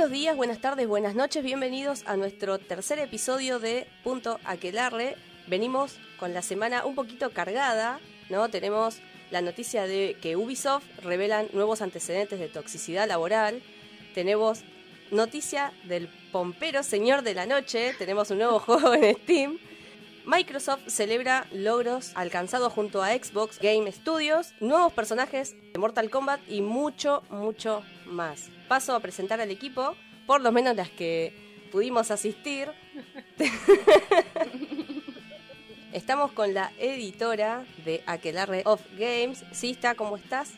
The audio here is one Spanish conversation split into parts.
Buenos días, buenas tardes, buenas noches, bienvenidos a nuestro tercer episodio de Punto Aquelarre. Venimos con la semana un poquito cargada, ¿no? Tenemos la noticia de que Ubisoft revelan nuevos antecedentes de toxicidad laboral. Tenemos noticia del pompero señor de la noche. Tenemos un nuevo juego en Steam. Microsoft celebra logros alcanzados junto a Xbox Game Studios, nuevos personajes de Mortal Kombat y mucho, mucho más. Paso a presentar al equipo, por lo menos las que pudimos asistir. Estamos con la editora de Aquelarre of Games. Sista, ¿cómo estás?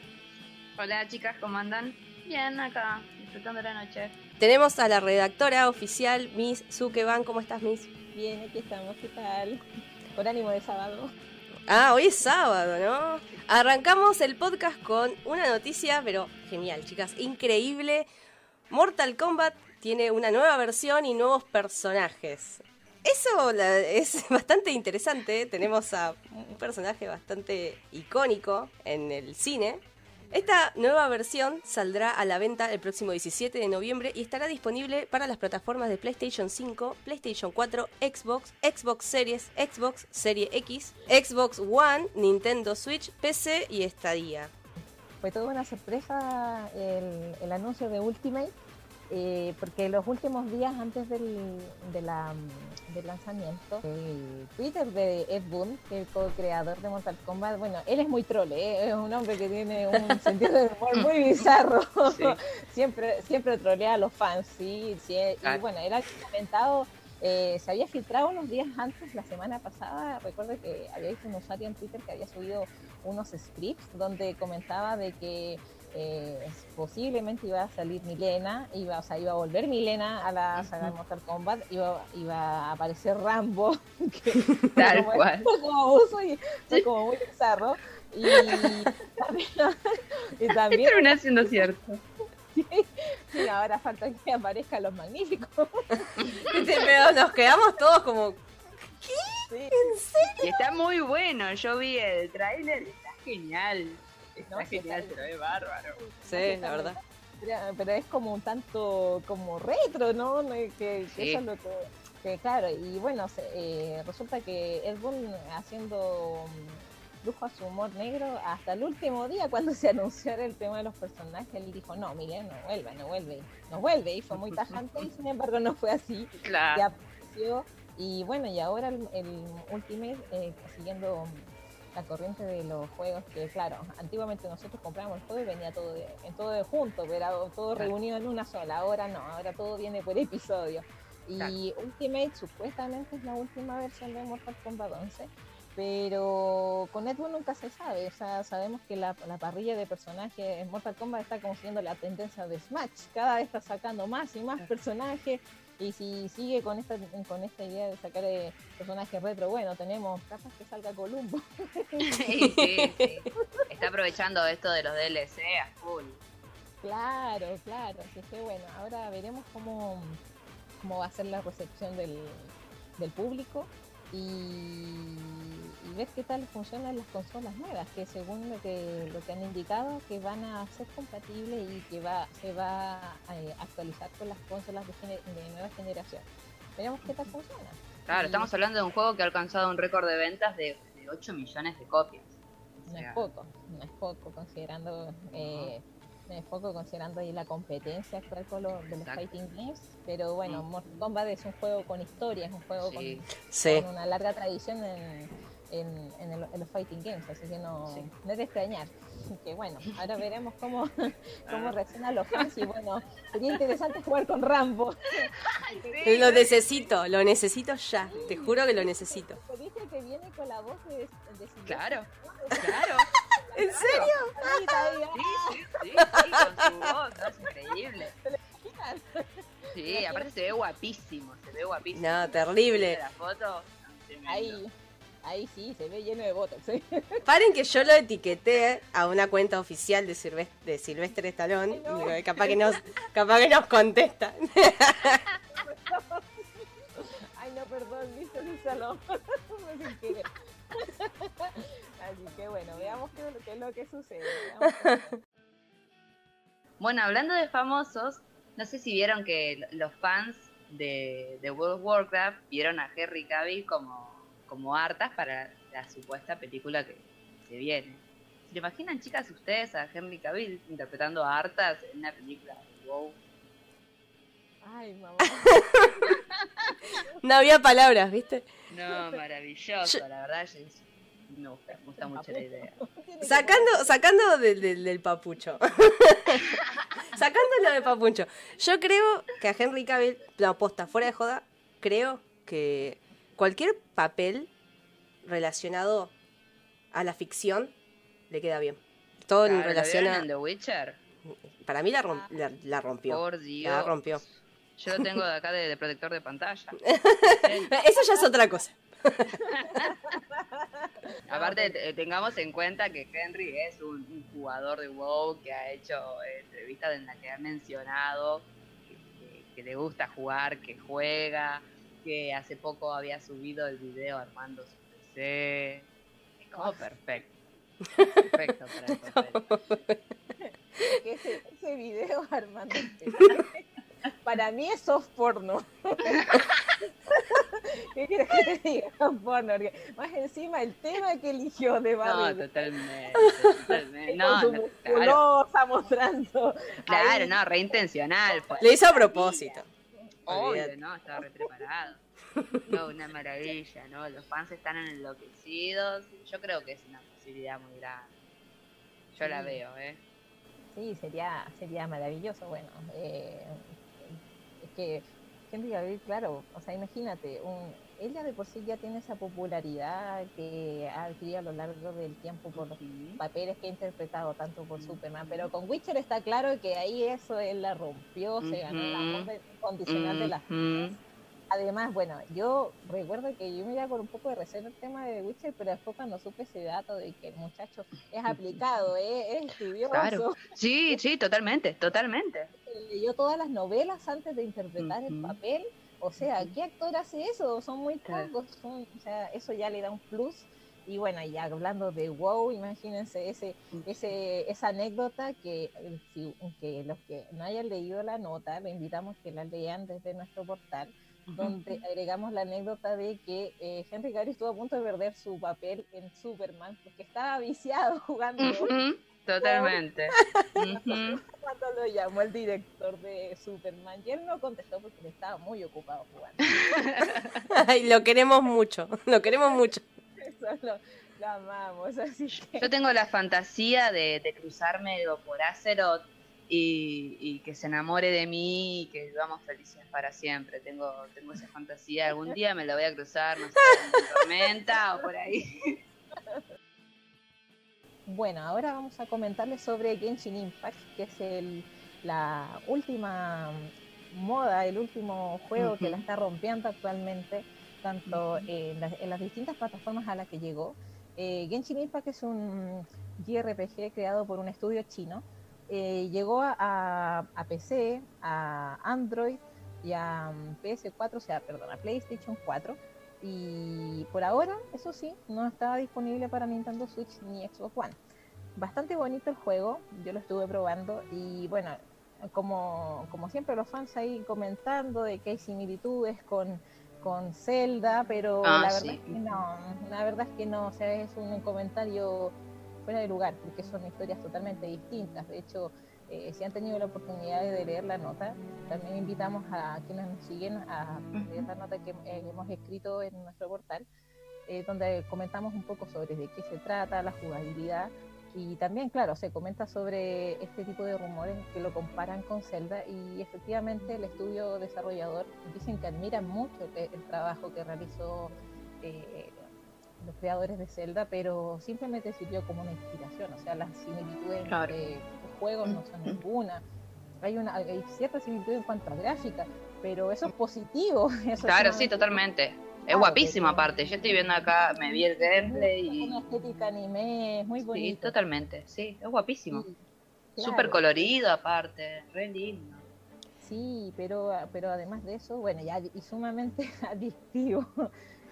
Hola chicas, ¿cómo andan? Bien, acá, disfrutando la noche. Tenemos a la redactora oficial, Miss Zukeban. ¿Cómo estás, Miss? Bien, aquí estamos, ¿qué tal? Por ánimo de sábado. Ah, hoy es sábado, ¿no? Arrancamos el podcast con una noticia, pero genial, chicas, increíble. Mortal Kombat tiene una nueva versión y nuevos personajes. Eso es bastante interesante. Tenemos a un personaje bastante icónico en el cine. Esta nueva versión saldrá a la venta el próximo 17 de noviembre y estará disponible para las plataformas de PlayStation 5, PlayStation 4, Xbox, Xbox Series, Xbox Serie X, Xbox One, Nintendo Switch, PC y Stadia. Fue toda una sorpresa el anuncio de Ultimate eh, porque los últimos días antes del, del lanzamiento, el Twitter de Ed Boon, que es el co-creador de Mortal Kombat, bueno, él es muy troll, ¿eh? es un hombre que tiene un sentido de humor muy bizarro, siempre, siempre trolea a los fans, sí, sí y bueno, él ha comentado eh, se había filtrado unos días antes, la semana pasada, recuerdo que había visto un usuario en Twitter que había subido unos scripts donde comentaba de que eh, posiblemente iba a salir Milena, iba, o sea, iba a volver Milena a la saga de Mortal Kombat, iba, iba a aparecer Rambo, que tal cual. Como uso y como muy bizarro. Y también, y también termina siendo cierto. Sí, ahora falta que aparezcan los magníficos. Pero nos quedamos todos como. ¿Qué? ¿En serio? Y está muy bueno. Yo vi el tráiler, está genial. Está genial, lo ve bárbaro. Sí, la verdad. Pero es como un tanto como retro, ¿no? Que, eso es lo que, claro, y bueno, eh, resulta que Ed Boon haciendo mm, lujo a su humor negro hasta el último día cuando se anunció el tema de los personajes, él dijo, no, Miguel, no vuelve, no vuelve, no vuelve, y fue muy tajante, y sin embargo no fue así. Claro. Y apareció, y bueno, y ahora el, el Ultimate, eh, siguiendo la corriente de los juegos que, claro, antiguamente nosotros comprábamos el juego y venía todo de, en todo de junto, pero todo reunido en una sola. Ahora no, ahora todo viene por episodio. Y Ultimate supuestamente es la última versión de Mortal Kombat 11, pero con Edwin nunca se sabe. O sea, sabemos que la, la, parrilla de personajes en Mortal Kombat está como siguiendo la tendencia de Smash. Cada vez está sacando más y más personajes y si sigue con esta, con esta idea de sacar eh, personajes retro, bueno, tenemos cajas que salga Columbo. Sí, sí, sí. Está aprovechando esto de los DLC a full. Claro, claro. Así que bueno, ahora veremos cómo, cómo va a ser la recepción del, del público y ver qué tal funcionan las consolas nuevas, que según lo que, lo que han indicado, que van a ser compatibles y que va, se va a eh, actualizar con las consolas de, nueva generación. Veremos qué tal funciona. Claro, estamos hablando de un juego que ha alcanzado un récord de ventas de, 8 millones de copias. No es poco, no es poco, considerando... Eh, es poco considerando ahí la competencia actual con los, de los fighting games, pero bueno, Mortal Kombat es un juego con historia, es un juego con, con, una larga tradición en, en, en, los fighting games, así que no, no es de extrañar. Que bueno, ahora veremos cómo, cómo reaccionan los fans y bueno, sería interesante jugar con Rambo. Lo necesito, lo necesito ya, te juro que lo necesito. ¿Viste que viene con la voz de, de Claro, claro. ¿En serio? Sí, sí, sí, con su voz, es increíble. Sí, aparte se ve guapísimo, se ve guapísimo. No, terrible. La foto, Ahí. Ahí sí, se ve lleno de botox. ¿eh? Paren que yo lo etiqueté a una cuenta oficial de Silvestre, de Silvestre Stallone. capaz, que nos, capaz que nos contesta. Ay, no, perdón, viste, Salón. Así que bueno, veamos qué, es lo que sucede. Bueno, hablando de famosos, No sé si vieron que los fans de, de World of Warcraft vieron a Henry Cavill como, como hartas para la supuesta película que se viene. ¿Se imaginan, chicas, ustedes a Henry Cavill interpretando a hartas en una película de WoW? Ay, mamá. No había palabras, ¿viste? No, maravilloso, la verdad. me gusta, me gusta mucho la idea. Sacando, sacando del, del- del papucho. Sacándolo de papucho. Yo creo que a Henry Cavill, no, posta, fuera de joda, creo que cualquier papel relacionado a la ficción le queda bien. Todo en Claro, ¿lo relación a... en The Witcher? Para mí la, rom- la, la rompió. Por Dios. La rompió. Yo lo tengo de acá de, de protector de pantalla. Eso ya es otra cosa. Aparte, te- tengamos en cuenta que Henry es un, un jugador de WoW que ha hecho eh, entrevistas en las que ha mencionado que, que- que le gusta jugar, que juega, que hace poco había subido el video armando su PC. Es como perfecto. Perfecto para el papel. ese, ese video Armando para mí es soft porno ¿qué quieres que te diga? Soft porno porque más encima el tema que eligió de No, Barbie totalmente. totalmente. con No, su no, claro, mostrando claro, ahí. no, reintencional. Le hizo a propósito. Obvio. ¿no? Estaba re preparado. No, una maravilla, ¿no? Los fans están enloquecidos. Yo creo que es una posibilidad muy grande. Yo la veo, ¿eh? Sí, sería, sería maravilloso. Bueno, eh, es que Henry Cavill, claro, o sea, imagínate, un, ella de por sí ya tiene esa popularidad que ha adquirido a lo largo del tiempo por los papeles que ha interpretado tanto por Superman, pero con Witcher está claro que ahí eso él la rompió, se ganó el amor de- incondicional de las Ujú. Además, bueno, yo recuerdo que yo me iba con un poco de recelo el tema de Witcher, pero después cuando supe ese dato de que el muchacho es aplicado, ¿eh? es estudioso, Claro. Sí, sí, totalmente, totalmente. leyó todas las novelas antes de interpretar el papel. O sea. ¿qué actor hace eso? Son muy pocos. son- o sea, eso ya le da un plus. Y bueno, ya hablando de WoW, imagínense ese, ese, esa anécdota que, eh, que los que no hayan leído la nota, le invitamos que la lean desde nuestro portal, donde agregamos la anécdota de que eh, Henry Cavill estuvo a punto de perder su papel en Superman porque estaba viciado jugando. Totalmente. Cuando lo llamó el director de Superman y él no contestó porque estaba muy ocupado jugando. Ay, lo queremos mucho. Lo queremos mucho. Eso lo, lo amamos, así que Yo tengo la fantasía de, de cruzármelo por Azeroth y, y que se enamore de mí y que vivamos felices para siempre. Tengo, tengo esa fantasía. Algún día me la voy a cruzar, no sé, en tormenta o por ahí. bueno, ahora vamos a comentarles sobre Genshin Impact, que es el, la última moda, el último juego que la está rompiendo actualmente, tanto en, las- en las distintas plataformas a las que llegó. Eh, Genshin Impact es un JRPG creado por un estudio chino. Eh, llegó a, PC, a Android y a mm, PS4, o sea, perdón, a PlayStation 4. Y por ahora, eso sí, no estaba disponible para Nintendo Switch ni Xbox One. Bastante bonito el juego, yo lo estuve probando y bueno, como, como siempre los fans ahí comentando de que hay similitudes con, con Zelda, pero Ah, la verdad sí. es que no, la verdad es que no, o sea, es un comentario fuera de lugar, porque son historias totalmente distintas. De hecho, eh, si han tenido la oportunidad de leer la nota, también invitamos a quienes nos siguen a leer la nota que eh, hemos escrito en nuestro portal, eh, donde comentamos un poco sobre de qué se trata, la jugabilidad. Y también, claro, se comenta sobre este tipo de rumores que lo comparan con Zelda y efectivamente el estudio desarrollador dicen que admiran mucho el trabajo que realizó eh, los creadores de Zelda, pero simplemente sirvió como una inspiración, o sea, las similitudes Claro. entre los juegos no son ninguna. Hay, una, hay cierta similitud en cuanto a gráfica, pero eso es positivo. eso Claro, es sí, totalmente. Es Claro, guapísimo aparte. Yo estoy viendo acá, me vi el gameplay Es y... una estética anime, es muy Sí, bonito. totalmente. Sí, es guapísimo. Sí, Súper colorido aparte, re lindo. Sí, pero, pero además de eso, bueno, ya y sumamente adictivo.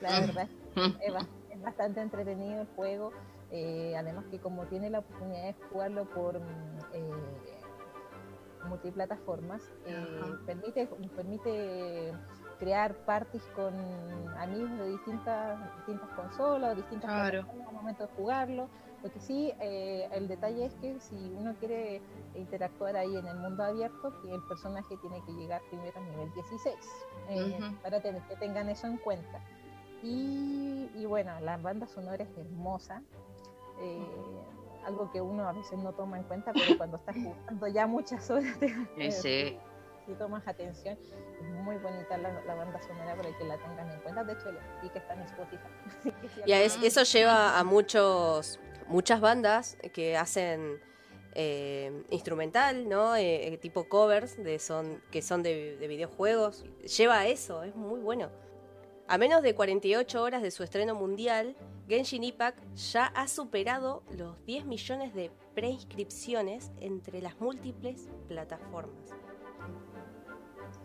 La Mm. verdad es, ba- es bastante entretenido el juego. eh, además que como tiene la oportunidad de jugarlo por mm, eh, multiplataformas, permite, permite crear parties con amigos de distintas, distintas consolas, distintas claro. al momento de jugarlo. Lo que sí, eh, el detalle es que si uno quiere interactuar ahí en el mundo abierto, que el personaje tiene que llegar primero a nivel 16, eh, para tener, que tengan eso en cuenta. Y, y, bueno, la banda sonora es hermosa. Eh, algo que uno a veces no toma en cuenta, pero cuando estás jugando ya muchas horas te, sí si tomas atención, es muy bonita la, banda sonora para que la tengan en cuenta. De hecho, y que está en Spotify. y eso lleva a muchos muchas bandas que hacen eh, instrumental, ¿no? Eh, eh, tipo covers de son, que son de, de, videojuegos. Lleva a eso, es muy bueno. A menos de 48 horas de su estreno mundial, Genshin Impact ya ha superado los 10 millones de preinscripciones entre las múltiples plataformas.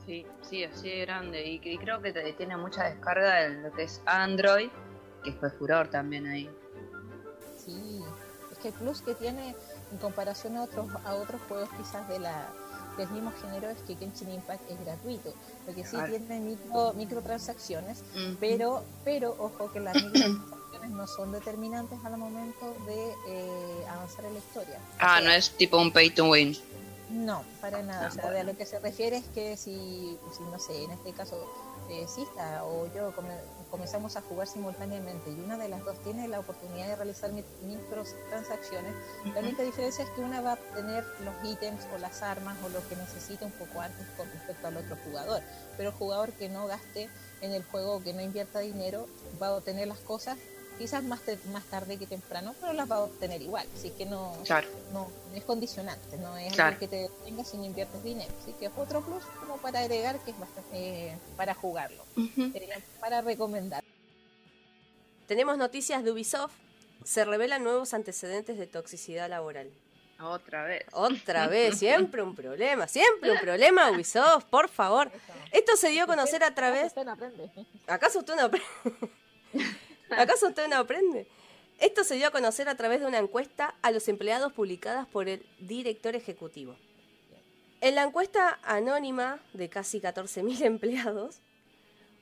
Sí, sí, así de grande. Y, creo que tiene mucha descarga en lo que es Android, que fue furor también ahí. Sí, es que el plus que tiene en comparación a otros, a otros juegos quizás de la, del mismo género es que Genshin Impact es gratuito, porque sí tiene micro, microtransacciones, pero, pero ojo que las microtransacciones no son determinantes al momento de eh, avanzar en la historia. Ah, no es tipo un pay to win. No, para nada. Ah, o sea, de a lo que se refiere es que si, si no sé, en este caso eh, Sista o yo comenzamos a jugar simultáneamente y una de las dos tiene la oportunidad de realizar microtransacciones, la única diferencia es que una va a obtener los ítems o las armas o lo que necesita un poco antes con respecto al otro jugador. Pero el jugador que no gaste en el juego, que no invierta dinero, va a obtener las cosas quizás más, más tarde que temprano, pero las va a obtener igual, así que no, no, es condicionante, no es algo que te tengas si no inviertes dinero, así que es otro plus como para agregar que es bastante eh, para jugarlo, para recomendar. Tenemos noticias de Ubisoft, se revelan nuevos antecedentes de toxicidad laboral. Otra vez. Otra vez, siempre un problema, siempre un problema, Ubisoft, por favor. Esto se dio a conocer a través... ¿Acaso usted no aprende? ¿Acaso usted no aprende? Esto se dio a conocer a través de una encuesta a los empleados publicadas por el director ejecutivo. En la encuesta anónima de casi 14.000 empleados,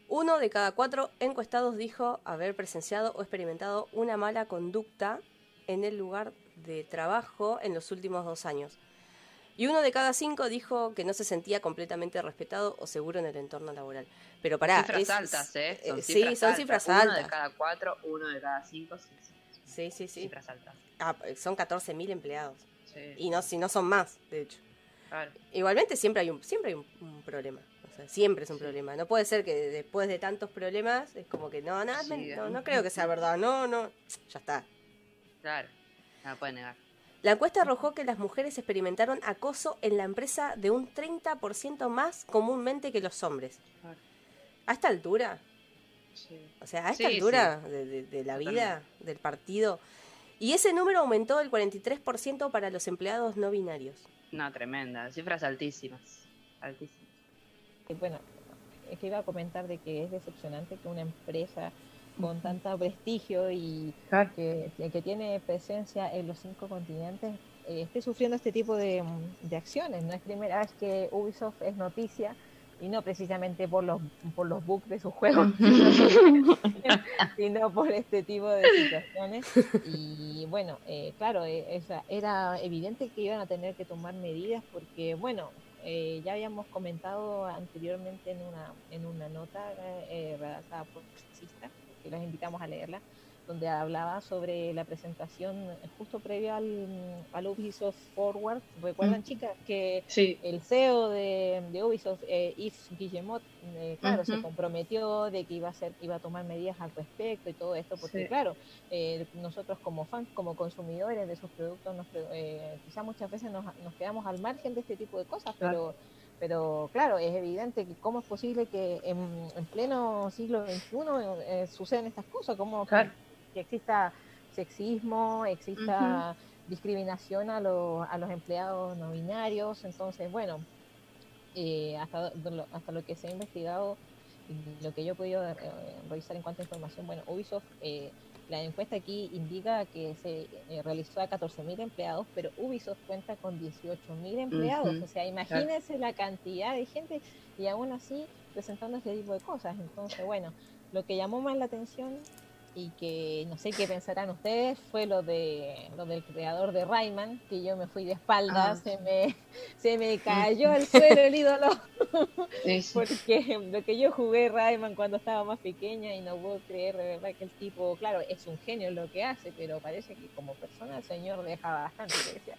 uno de cada cuatro encuestados dijo haber presenciado o experimentado una mala conducta en el lugar de trabajo en los últimos dos años. Y uno de cada cinco dijo que no se sentía completamente respetado o seguro en el entorno laboral. Pero pará. Cifras altas, ¿eh? Son eh, sí, son cifras altas. Uno de cada cuatro, uno de cada cinco. Sí, sí, sí. Cifras altas. Ah, son 14.000 empleados. Sí. Y no, si no son más, de hecho. Claro. Igualmente siempre hay un, siempre hay un, problema. O sea, siempre es un problema. No puede ser que después de tantos problemas es como que no, no, no, no creo que sea verdad. No, no, ya está. Claro, no puede negar. La encuesta arrojó que las mujeres experimentaron acoso en la empresa de un 30% más comúnmente que los hombres. A esta altura, o sea, a esta altura de, la vida, del partido, y ese número aumentó el 43% para los empleados no binarios. No, tremenda, cifras altísimas, altísimas. bueno, es que iba a comentar de que es decepcionante que una empresa con tanto prestigio y que, que, tiene presencia en los cinco continentes eh, esté sufriendo este tipo de, de, acciones. No es primera vez que Ubisoft es noticia y no precisamente por los por los bugs de sus juegos, sino por este tipo de situaciones. Y bueno, eh, claro, eh, era evidente que iban a tener que tomar medidas porque, bueno, eh, ya habíamos comentado anteriormente en una, en una nota eh, redactada por Sista, que los invitamos a leerla, donde hablaba sobre la presentación justo previo al, al Ubisoft Forward. ¿Recuerdan, mm. chicas, que el CEO de, de Ubisoft, eh, Yves Guillemot, eh, claro, se comprometió de que iba a, hacer, iba a tomar medidas al respecto y todo esto, porque claro, eh, nosotros como fans, como consumidores de sus productos, nos, eh, quizá muchas veces nos, nos, quedamos al margen de este tipo de cosas, pero pero claro, es evidente que cómo es posible que en, pleno siglo XXI eh, sucedan estas cosas, como que, exista sexismo, exista discriminación a, a los empleados no binarios, entonces bueno, eh, hasta, hasta lo que se ha investigado lo que yo he podido eh, revisar en cuanto a información, bueno, Ubisoft, eh, la encuesta aquí indica que se eh, realizó a 14.000 empleados, pero Ubisoft cuenta con 18.000 empleados. O sea, imagínense la cantidad de gente y aún así presentando este tipo de cosas. Entonces, bueno, lo que llamó más la atención y que no sé qué pensarán ustedes fue lo de lo del creador de Rayman que yo me fui de espaldas ah. se me se me cayó al suelo el ídolo. Porque lo que yo jugué Rayman cuando estaba más pequeña y no puedo creer de verdad que el tipo claro es un genio en lo que hace pero parece que como persona el señor deja bastante que desear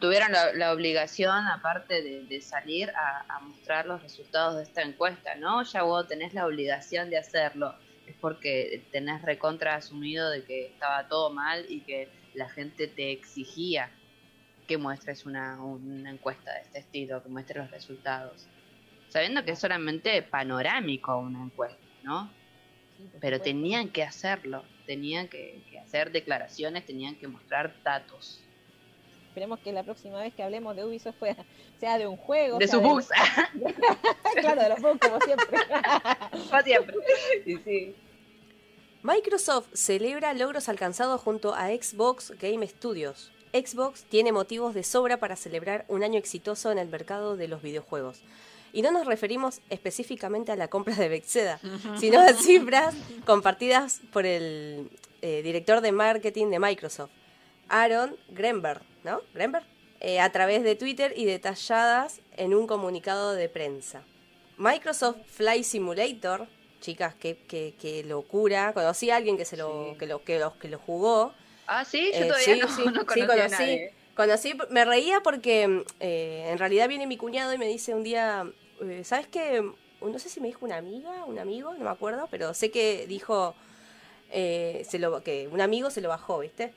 tuvieron la, obligación, aparte de, salir a, mostrar los resultados de esta encuesta, ¿no? Ya vos tenés la obligación de hacerlo es porque tenés recontra asumido de que estaba todo mal y que la gente te exigía que muestres una, una encuesta de este estilo, que muestres los resultados. Sabiendo que es solamente panorámico una encuesta, ¿no? Pero tenían que hacerlo, tenían que, hacer declaraciones, tenían que mostrar datos. Esperemos que la próxima vez que hablemos de Ubisoft sea de un juego. De sus bugs. claro, de los bugs, como siempre. como siempre. Sí, sí. Microsoft celebra logros alcanzados junto a Xbox Game Studios. Xbox tiene motivos de sobra para celebrar un año exitoso en el mercado de los videojuegos. Y no nos referimos específicamente a la compra de Bethesda, sino a cifras compartidas por el eh, director de marketing de Microsoft, Aaron Grenberg, ¿no? Grenberg, eh, a través de Twitter y detalladas en un comunicado de prensa. Microsoft Flight Simulator chicas, qué, qué, locura. Conocí a alguien que se lo, que lo, que lo, que lo jugó. Ah, sí, yo eh, todavía no, no conocí, a nadie. conocí, me reía porque eh, en realidad viene mi cuñado y me dice un día, eh, ¿sabes qué? No sé si me dijo una amiga, un amigo, no me acuerdo, pero sé que dijo se lo, que un amigo se lo bajó, ¿viste?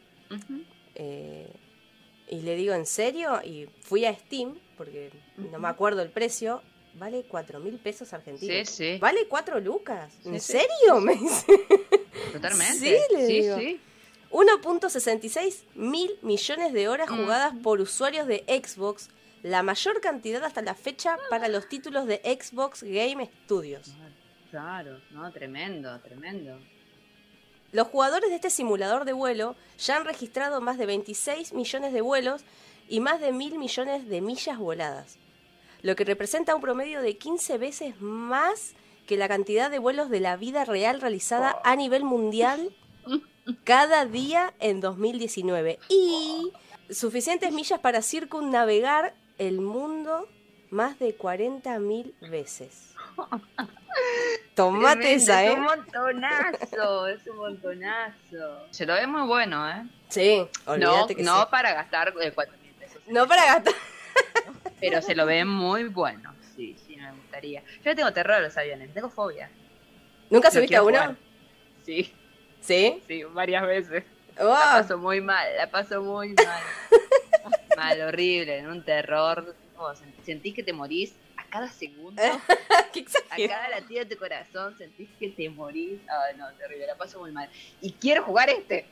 Y le digo, ¿en serio? Y fui a Steam, porque no me acuerdo el precio, vale cuatro mil pesos argentinos. Sí, sí. Vale cuatro lucas. ¿En serio? Me dice. Totalmente. Sí, le digo. Sí, 1.66 mil millones de horas mm. jugadas por usuarios de Xbox, la mayor cantidad hasta la fecha para los títulos de Xbox Game Studios. Claro, no, tremendo, tremendo. Los jugadores de este simulador de vuelo ya han registrado más de 26 millones de vuelos y más de mil millones de millas voladas lo que representa un promedio de 15 veces más que la cantidad de vuelos de la vida real realizada a nivel mundial cada día en 2019. Y suficientes millas para circunnavegar el mundo más de 40.000 veces. Tomate esa, ¿eh? Es un montonazo, es un montonazo. Se lo ve muy bueno, ¿eh? Sí, no, no para gastar 4.000 eh, pesos. No para gastar. Pero se lo ve muy bueno. Sí, sí, me gustaría. Yo tengo terror a los aviones, tengo fobia. ¿Nunca subiste a uno? Sí. ¿Sí? Sí, varias veces. La paso muy mal, la paso muy mal. mal, horrible, en un terror. sentís que te morís cada segundo. a cada latido de tu corazón sentís que te morís. Ay, no, terrible, la paso muy mal. Y quiero jugar este.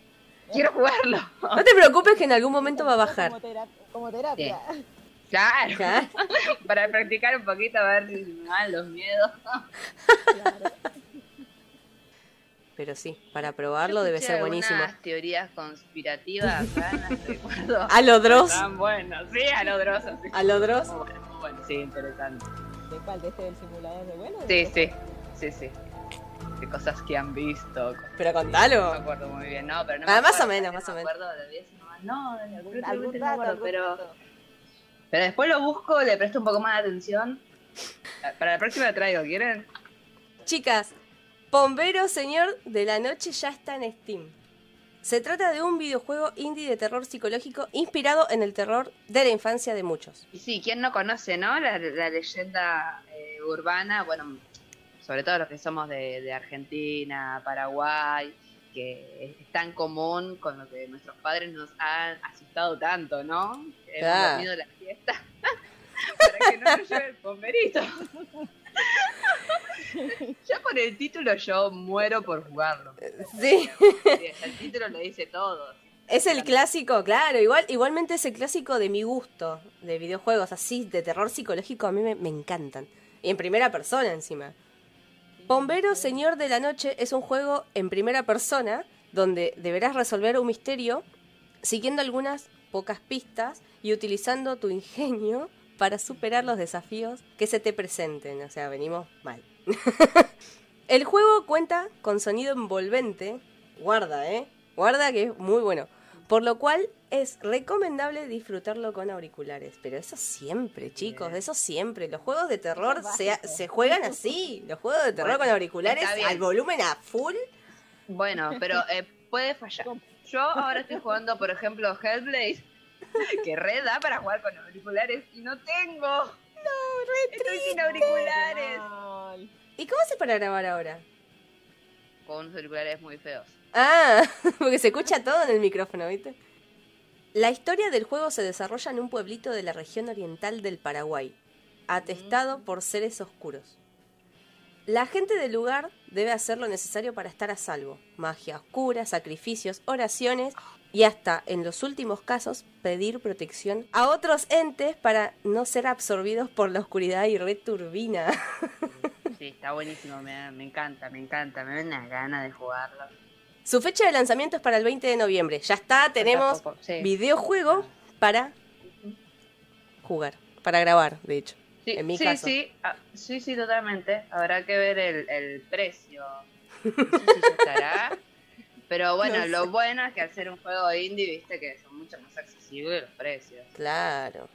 Quiero jugarlo. No te preocupes que en algún momento va a bajar. Como, terapia. Claro. Para practicar un poquito a ver si me dan los miedos. Pero sí, para probarlo debe ser buenísimo. Unas teorías conspirativas A lo Dross. Tan bueno, sí, a lo Dross. A lo Dross. Bueno, sí, interesante. ¿De cuál? ¿De este del simulador de vuelo? Sí, sí, sí, sí. De cosas que han visto. Pero contalo. No me acuerdo muy bien, no, pero no. Ah, más o menos, más o menos. Me acuerdo de no, de algún, algún dato, pero. Pero después lo busco, le presto un poco más de atención. Para la próxima traigo, ¿quieren? Chicas, Bombero Señor de la Noche ya está en Steam. Se trata de un videojuego indie de terror psicológico inspirado en el terror de la infancia de muchos. Y sí, ¿quién no conoce, no? La, leyenda eh, urbana, bueno, sobre todo los que somos de, de Argentina, Paraguay, que es tan común con lo que nuestros padres nos han asustado tanto, ¿no? Hemos dormido la fiesta para que no nos lleve el bomberito. ya por el título yo muero por jugarlo. Sí. El título lo dice todo. Es el clásico, claro, igual, igualmente es el clásico de mi gusto, de videojuegos así, de terror psicológico, a mí me, me encantan. Y en primera persona encima. Bombero Señor de la Noche es un juego en primera persona donde deberás resolver un misterio siguiendo algunas pocas pistas y utilizando tu ingenio para superar los desafíos que se te presenten. O sea, venimos mal. El juego cuenta con sonido envolvente. Guarda, ¿eh? Guarda que es muy bueno. Por lo cual es recomendable disfrutarlo con auriculares. Pero eso siempre, chicos, eso siempre. Los juegos de terror se, se juegan así. Los juegos de terror Bueno, con auriculares al volumen a full. Bueno, pero eh, puede fallar. Yo ahora estoy jugando, por ejemplo, Hellblade, que re da para jugar con auriculares y no tengo. No, re Estoy sin auriculares. ¿Y cómo haces para grabar ahora? Con unos auriculares muy feos. Ah, porque se escucha todo en el micrófono, ¿viste? La historia del juego se desarrolla en un pueblito de la región oriental del Paraguay, atestado por seres oscuros. La gente del lugar debe hacer lo necesario para estar a salvo. Magia oscura, sacrificios, oraciones y hasta, en los últimos casos, pedir protección a otros entes para no ser absorbidos por la oscuridad y returbina. Sí, está buenísimo, me, me encanta, me encanta, me da una gana de jugarlo. Su fecha de lanzamiento es para el 20 de noviembre. Ya está, tenemos sí. videojuego para jugar, para grabar, de hecho. Sí, en mi sí, caso. sí, ah, sí, sí, totalmente. Habrá que ver el, el precio. No sé si estará. Pero bueno, No lo bueno es que al ser un juego indie, viste que son mucho más accesibles los precios. Claro.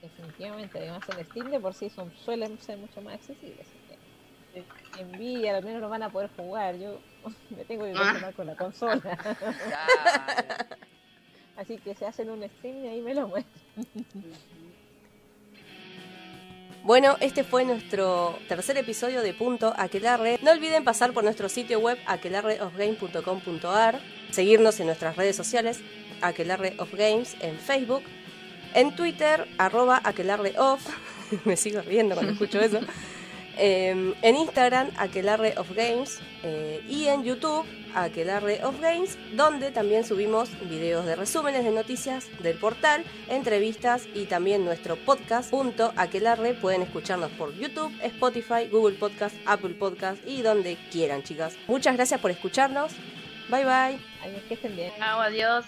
definitivamente, además en Steam de por sí son, suelen ser mucho más accesibles. Envidia, al menos lo van a poder jugar. Yo me tengo que Ah. consolar con la consola. Así que se hacen un stream y ahí me lo muestran. Bueno, este fue nuestro tercer episodio de Punto Aquelarre. No olviden pasar por nuestro sitio web aquelarreofgame.com.ar, seguirnos en nuestras redes sociales, Aquelarre of Games, en Facebook, en Twitter, arroba aquelarreof, me sigo riendo cuando escucho eso, eh, en Instagram, Aquelarre of Games, eh, y en YouTube, Aquelarre of Games, donde también subimos videos de resúmenes de noticias del portal, entrevistas y también nuestro podcast. Punto Aquelarre. Pueden escucharnos por YouTube, Spotify, Google Podcast, Apple Podcast y donde quieran, chicas. Muchas gracias por escucharnos. Bye bye. Adiós, que estén bien. Chao, adiós.